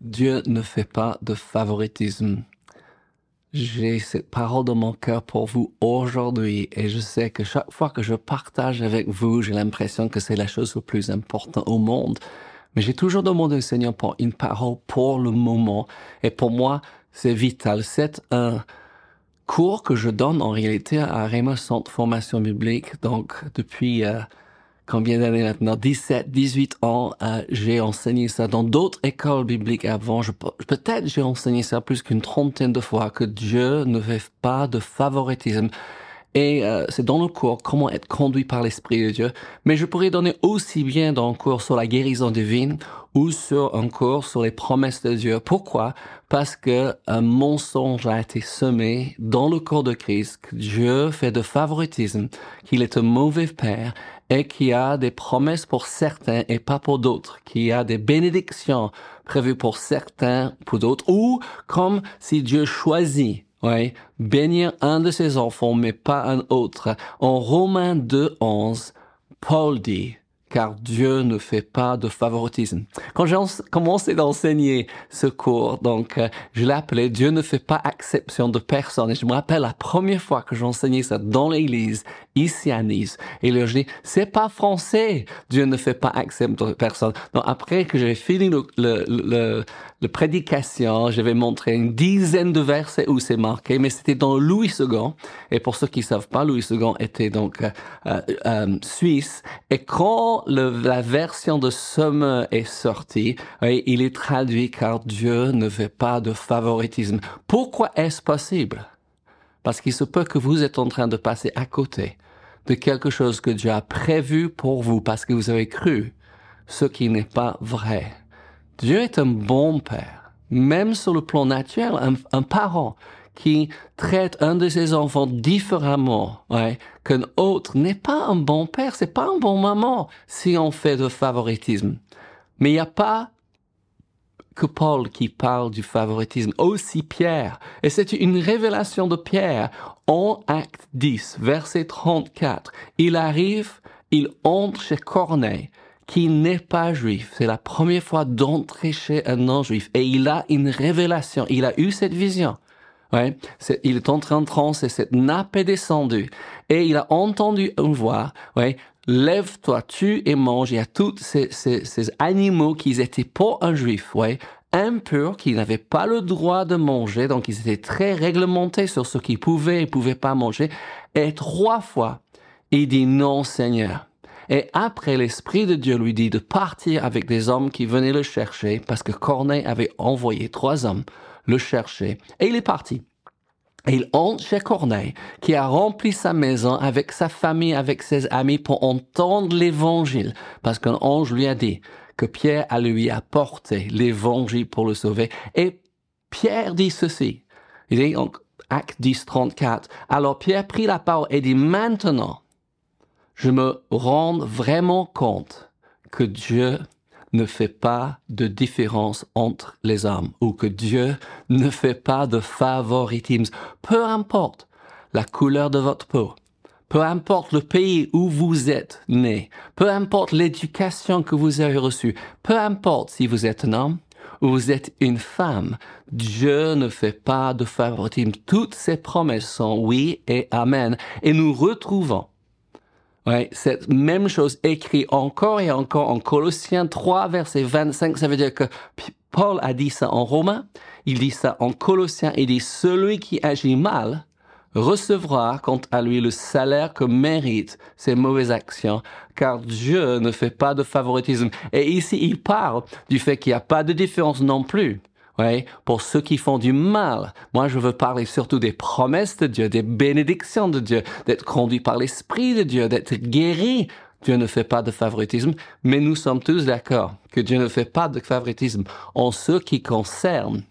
Dieu ne fait pas de favoritisme. J'ai cette parole dans mon cœur pour vous aujourd'hui et je sais que chaque fois que je partage avec vous, j'ai l'impression que c'est la chose la plus importante au monde. Mais j'ai toujours demandé au Seigneur pour une parole pour le moment et pour moi, c'est vital. C'est un cours que je donne en réalité à Réma Centre Formation Biblique, donc depuis euh, combien d'années maintenant? 17, 18 ans, euh, j'ai enseigné ça dans d'autres écoles bibliques avant. Je, peut-être j'ai enseigné ça plus qu'une trentaine de fois, que Dieu ne fait pas de favoritisme. Et euh, c'est dans le cours comment être conduit par l'Esprit de Dieu. Mais je pourrais donner aussi bien dans un cours sur la guérison divine ou sur un cours sur les promesses de Dieu. Pourquoi? Parce que un mensonge a été semé dans le corps de Christ, que Dieu fait de favoritisme, qu'il est un mauvais père et qu'il a des promesses pour certains et pas pour d'autres, qu'il y a des bénédictions prévues pour certains, pour d'autres, ou comme si Dieu choisit oui, bénir un de ses enfants, mais pas un autre. En Romains 2, 11, Paul dit, car Dieu ne fait pas de favoritisme. Quand j'ai commencé d'enseigner ce cours, donc euh, je l'ai appelé Dieu ne fait pas exception de personne. Et je me rappelle la première fois que j'enseignais ça dans l'église, ici à Nice. Et là, je dis, c'est pas français. Dieu ne fait pas exception de personne. Donc après que j'ai fini le, le, le, le prédication, je vais montrer une dizaine de versets où c'est marqué, mais c'était dans Louis II. Et pour ceux qui savent pas, Louis II était donc euh, euh, euh suisse. Et quand la version de Somme est sortie, il est traduit car Dieu ne fait pas de favoritisme. Pourquoi est-ce possible? Parce qu'il se peut que vous êtes en train de passer à côté de quelque chose que Dieu a prévu pour vous parce que vous avez cru ce qui n'est pas vrai. Dieu est un bon père, même sur le plan naturel, un, parent qui traite un de ses enfants différemment ouais, qu'un autre n'est pas un bon père, c'est pas un bon maman si on fait de favoritisme. Mais il n'y a pas que Paul qui parle du favoritisme, aussi Pierre. Et c'est une révélation de Pierre en acte 10, verset 34. Il arrive, il entre chez Corneille qui n'est pas juif. C'est la première fois d'entrer chez un non-juif. Et il a une révélation. Il a eu cette vision. Ouais, il est entré en transe et cette nappe est descendue. Et il a entendu une voix, ouais, lève-toi, tu et mange. Il y a tous ces, ces, ces animaux qui étaient pour un juif, ouais, impurs, qui n'avaient pas le droit de manger, donc ils étaient très réglementés sur ce qu'ils pouvaient et pouvaient pas manger. Et trois fois, il dit non, Seigneur. Et après, l'Esprit de Dieu lui dit de partir avec des hommes qui venaient le chercher, parce que Corneille avait envoyé trois hommes le chercher. Et il est parti. Et il entre chez Corneille, qui a rempli sa maison avec sa famille, avec ses amis pour entendre l'évangile, parce qu'un ange lui a dit que Pierre a lui apporté l'évangile pour le sauver. Et Pierre dit ceci. Il dit, donc, acte 10, 34. Alors Pierre prit la parole et dit, maintenant, je me rends vraiment compte que Dieu ne fait pas de différence entre les hommes ou que Dieu ne fait pas de favoritisme. Peu importe la couleur de votre peau, peu importe le pays où vous êtes né, peu importe l'éducation que vous avez reçue, peu importe si vous êtes un homme ou vous êtes une femme, Dieu ne fait pas de favoritisme. Toutes ses promesses sont oui et amen. Et nous retrouvons Cette même chose écrit encore et encore en Colossiens 3, verset 25. Ça veut dire que Paul a dit ça en Romain, il dit ça en Colossiens, il dit celui qui agit mal recevra quant à lui le salaire que mérite ses mauvaises actions, car Dieu ne fait pas de favoritisme. Et ici, il parle du fait qu'il n'y a pas de différence non plus pour ceux qui font du mal. Moi, je veux parler surtout des promesses de Dieu, des bénédictions de Dieu, d'être conduit par l'Esprit de Dieu, d'être guéri. Dieu ne fait pas de favoritisme, mais nous sommes tous d'accord que Dieu ne fait pas de favoritisme en ce qui concerne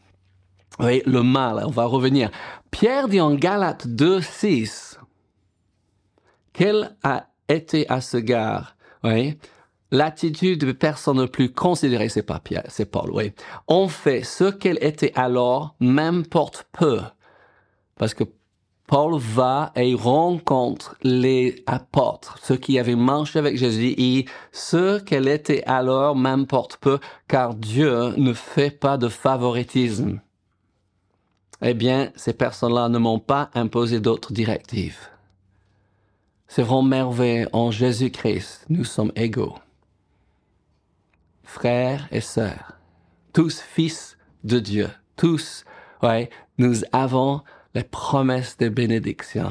le mal. On va revenir. Pierre dit en Galates 2, 6, quel a été à ce gare, oui, L'attitude de personne ne plus pas Pierre, c'est Paul, oui. On fait ce qu'elle était alors, m'importe peu. Parce que Paul va et rencontre les apôtres, ceux qui avaient marché avec Jésus, et ce qu'elle était alors m'importe peu, car Dieu ne fait pas de favoritisme. Eh bien, ces personnes-là ne m'ont pas imposé d'autres directives. C'est vraiment merveilleux en Jésus-Christ, nous sommes égaux. Frères et sœurs, tous fils de Dieu, tous, ouais, nous avons les promesses de bénédiction.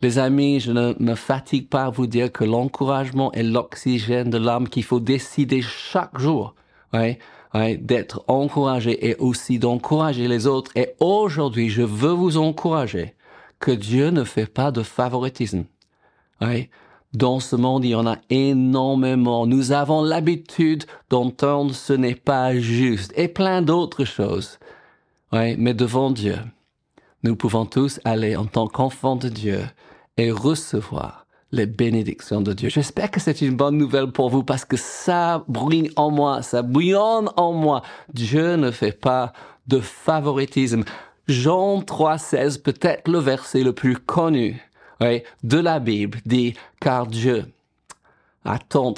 Les amis, je ne me fatigue pas à vous dire que l'encouragement est l'oxygène de l'âme qu'il faut décider chaque jour, ouais, ouais, d'être encouragé et aussi d'encourager les autres. Et aujourd'hui, je veux vous encourager que Dieu ne fait pas de favoritisme. Ouais. Dans ce monde, il y en a énormément. Nous avons l'habitude d'entendre ce n'est pas juste et plein d'autres choses. Ouais, mais devant Dieu, nous pouvons tous aller en tant qu'enfants de Dieu et recevoir les bénédictions de Dieu. J'espère que c'est une bonne nouvelle pour vous parce que ça brille en moi, ça bouillonne en moi. Dieu ne fait pas de favoritisme. Jean 3,16, peut-être le verset le plus connu de la Bible, dit, car Dieu a tant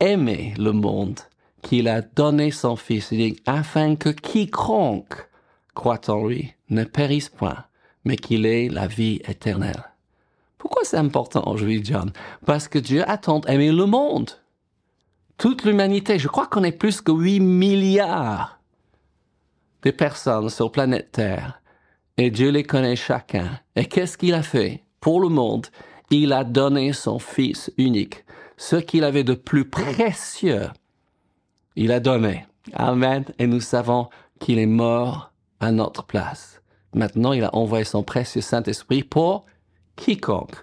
aimé le monde qu'il a donné son Fils, afin que quiconque croit en lui ne périsse point, mais qu'il ait la vie éternelle. Pourquoi c'est important aujourd'hui, John? Parce que Dieu a tant aimé le monde, toute l'humanité. Je crois qu'on est plus que 8 milliards de personnes sur planète Terre, et Dieu les connaît chacun. Et qu'est-ce qu'il a fait? Pour le monde, il a donné son Fils unique. Ce qu'il avait de plus précieux, il a donné. Amen. Et nous savons qu'il est mort à notre place. Maintenant, il a envoyé son précieux Saint-Esprit pour quiconque.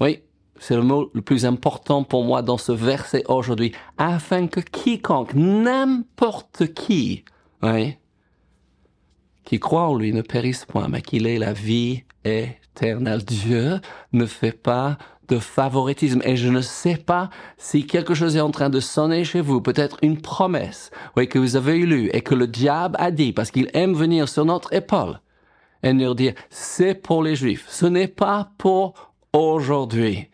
Oui, c'est le mot le plus important pour moi dans ce verset aujourd'hui. Afin que quiconque, n'importe qui, qui croit en lui ne périsse point, mais qu'il ait la vie Dieu ne fait pas de favoritisme. Et je ne sais pas si quelque chose est en train de sonner chez vous, peut-être une promesse, oui, que vous avez lu et que le diable a dit, parce qu'il aime venir sur notre épaule et nous dire, c'est pour les juifs. Ce n'est pas pour aujourd'hui.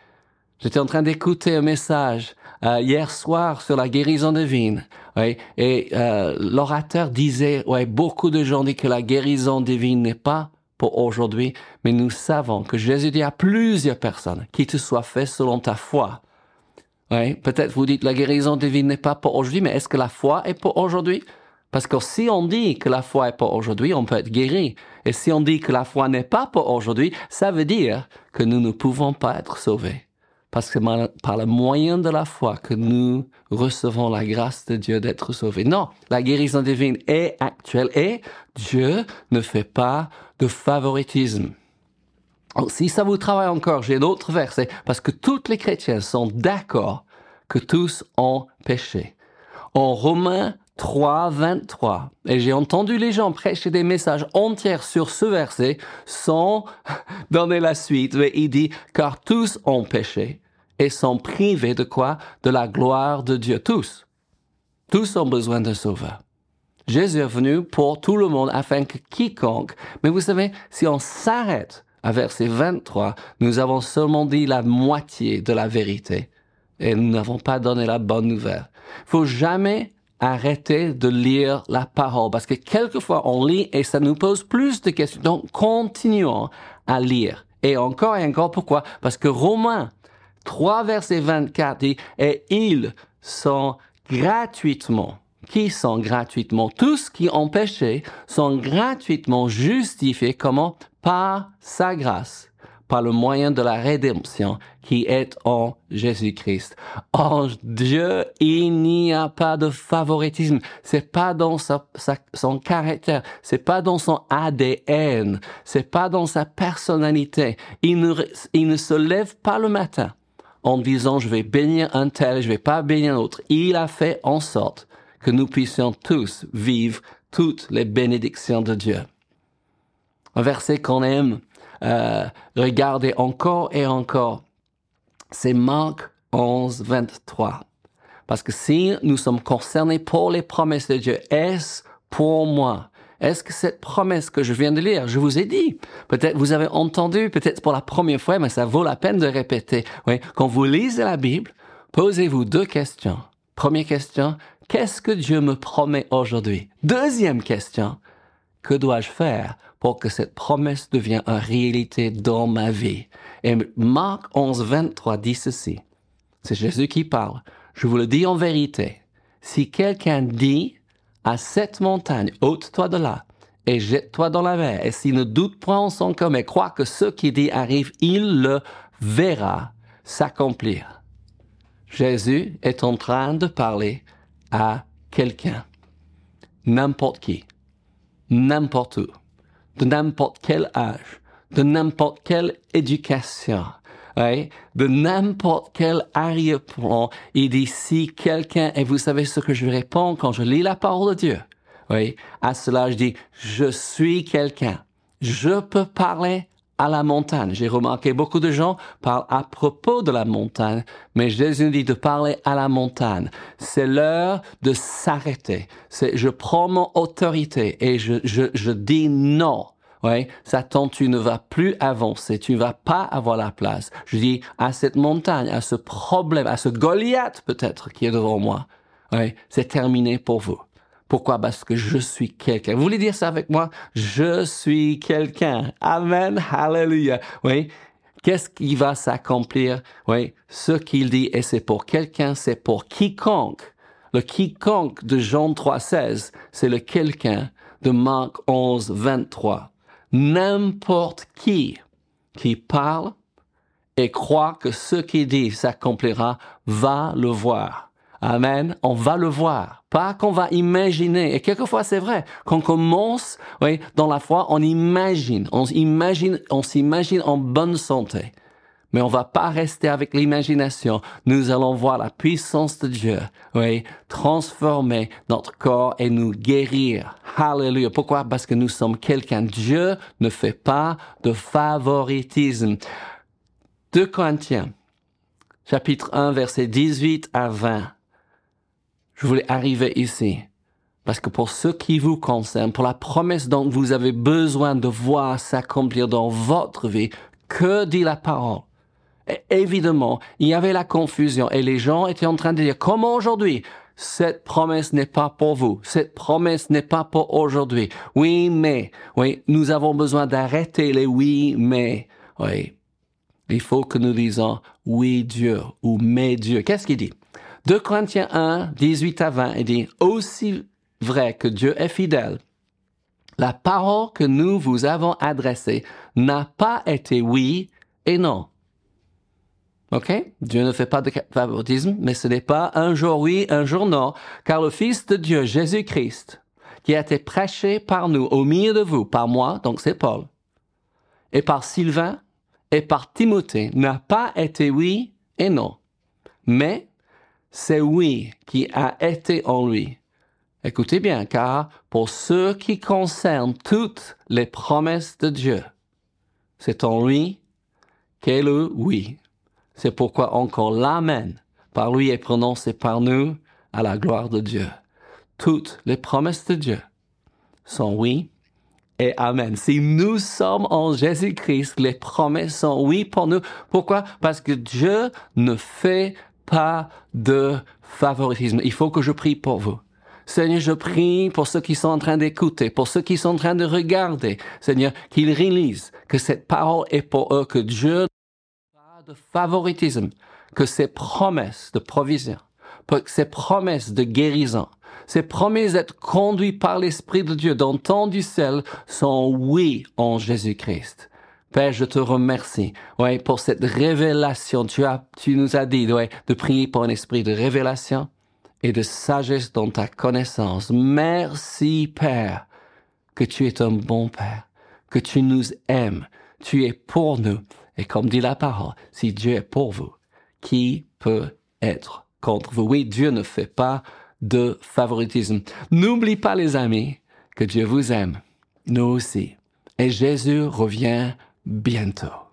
J'étais en train d'écouter un message euh, hier soir sur la guérison divine. Et euh, l'orateur disait, ouais, beaucoup de gens disent que la guérison divine n'est pas pour aujourd'hui, mais nous savons que Jésus dit à plusieurs personnes, qui te soit fait selon ta foi. Oui, peut-être vous dites la guérison divine n'est pas pour aujourd'hui, mais est-ce que la foi est pour aujourd'hui? Parce que si on dit que la foi est pour aujourd'hui, on peut être guéri. Et si on dit que la foi n'est pas pour aujourd'hui, ça veut dire que nous ne pouvons pas être sauvés. Parce que par le moyen de la foi que nous recevons la grâce de Dieu d'être sauvés. Non, la guérison divine est actuelle et Dieu ne fait pas de favoritisme. si ça vous travaille encore, j'ai d'autres versets, parce que tous les chrétiens sont d'accord que tous ont péché. En Romains 3, 23, et j'ai entendu les gens prêcher des messages entiers sur ce verset sans donner la suite, mais il dit, car tous ont péché et sont privés de quoi? De la gloire de Dieu. Tous. Tous ont besoin d'un sauveur. Jésus est venu pour tout le monde afin que quiconque, mais vous savez, si on s'arrête à verset 23, nous avons seulement dit la moitié de la vérité et nous n'avons pas donné la bonne nouvelle. Faut jamais arrêter de lire la parole parce que quelquefois on lit et ça nous pose plus de questions. Donc continuons à lire. Et encore et encore pourquoi? Parce que Romains 3 verset 24 dit, et ils sont gratuitement qui sont gratuitement, tous qui ont péché sont gratuitement justifiés comment? Par sa grâce, par le moyen de la rédemption qui est en Jésus-Christ. En Dieu, il n'y a pas de favoritisme. C'est pas dans sa, son caractère. C'est pas dans son ADN. C'est pas dans sa personnalité. Il ne, il ne se lève pas le matin en disant je vais bénir un tel, je vais pas bénir l'autre. Il a fait en sorte que nous puissions tous vivre toutes les bénédictions de Dieu. Un verset qu'on aime euh, regarder encore et encore, c'est Marc 11, 23. Parce que si nous sommes concernés pour les promesses de Dieu, est-ce pour moi? Est-ce que cette promesse que je viens de lire, je vous ai dit, peut-être vous avez entendu, peut-être pour la première fois, mais ça vaut la peine de répéter. Oui, quand vous lisez la Bible, posez-vous deux questions. Première question, qu'est-ce que Dieu me promet aujourd'hui? Deuxième question, que dois-je faire pour que cette promesse devienne une réalité dans ma vie? Et Marc 11, 23 dit ceci. C'est Jésus qui parle. Je vous le dis en vérité. Si quelqu'un dit à cette montagne, ôte-toi de là et jette-toi dans la mer, et s'il ne doute point en son cœur, mais croit que ce qui dit arrive, il le verra s'accomplir. Jésus est en train de parler à quelqu'un, n'importe qui, n'importe où, de n'importe quel âge, de n'importe quelle éducation, de n'importe quel arrière-plan. Il dit si quelqu'un, et vous savez ce que je réponds quand je lis la parole de Dieu? Oui, à cela je dis, je suis quelqu'un. Je peux parler à la montagne. J'ai remarqué beaucoup de gens parlent à propos de la montagne, mais Jésus dit de parler à la montagne. C'est l'heure de s'arrêter. C'est, je prends mon autorité et je, je, je dis non oui, Satan, tu ne vas plus avancer, tu ne vas pas avoir la place. Je dis à cette montagne, à ce problème, à ce Goliath peut-être qui est devant moi. Oui, c'est terminé pour vous. Pourquoi? Parce que je suis quelqu'un. Vous voulez dire ça avec moi? Je suis quelqu'un. Amen. Hallelujah. Oui. Qu'est-ce qui va s'accomplir? Oui. Ce qu'il dit, et c'est pour quelqu'un, c'est pour quiconque. Le quiconque de Jean 3,16, c'est le quelqu'un de Marc 11, 23 n'importe qui qui parle et croit que ce qu'il dit s'accomplira va le voir. Amen. On va le voir. Pas qu'on va imaginer. Et quelquefois, c'est vrai. Quand on commence, oui, dans la foi, on imagine. On imagine, on s'imagine en bonne santé. Mais on va pas rester avec l'imagination. Nous allons voir la puissance de Dieu, oui, transformer notre corps et nous guérir. Hallelujah. Pourquoi? Parce que nous sommes quelqu'un. Dieu ne fait pas de favoritisme. 2 Corinthiens, chapitre 1, verset 18 à 20. Je voulais arriver ici. Parce que pour ce qui vous concerne, pour la promesse dont vous avez besoin de voir s'accomplir dans votre vie, que dit la parole? Évidemment, il y avait la confusion et les gens étaient en train de dire, comment aujourd'hui? Cette promesse n'est pas pour vous. Cette promesse n'est pas pour aujourd'hui. Oui, mais, oui, nous avons besoin d'arrêter les oui, mais, oui. Il faut que nous disons oui Dieu ou mais Dieu. Qu'est-ce qu'il dit? 2 Corinthiens 1, 18 à 20, il dit, aussi vrai que Dieu est fidèle, la parole que nous vous avons adressée n'a pas été oui et non. OK? Dieu ne fait pas de favoritisme, mais ce n'est pas un jour oui, un jour non, car le Fils de Dieu, Jésus-Christ, qui a été prêché par nous, au milieu de vous, par moi, donc c'est Paul, et par Sylvain, et par Timothée, n'a pas été oui et non, mais c'est oui qui a été en lui. Écoutez bien, car pour ce qui concerne toutes les promesses de Dieu, c'est en lui qu'est le oui. C'est pourquoi encore l'Amen par lui est prononcé par nous à la gloire de Dieu. Toutes les promesses de Dieu sont oui et Amen. Si nous sommes en Jésus-Christ, les promesses sont oui pour nous. Pourquoi? Parce que Dieu ne fait pas de favoritisme. Il faut que je prie pour vous. Seigneur, je prie pour ceux qui sont en train d'écouter, pour ceux qui sont en train de regarder. Seigneur, qu'ils réalisent que cette parole est pour eux, que Dieu de favoritisme, que ces promesses de provision, que ces promesses de guérison, ces promesses d'être conduits par l'Esprit de Dieu dans ton du ciel sont oui en Jésus-Christ. Père, je te remercie, ouais, pour cette révélation. Tu as, tu nous as dit, ouais, de prier pour un esprit de révélation et de sagesse dans ta connaissance. Merci, Père, que tu es un bon Père, que tu nous aimes, tu es pour nous et comme dit la parole, si Dieu est pour vous, qui peut être contre vous? Oui, Dieu ne fait pas de favoritisme. N'oublie pas, les amis, que Dieu vous aime. Nous aussi. Et Jésus revient bientôt.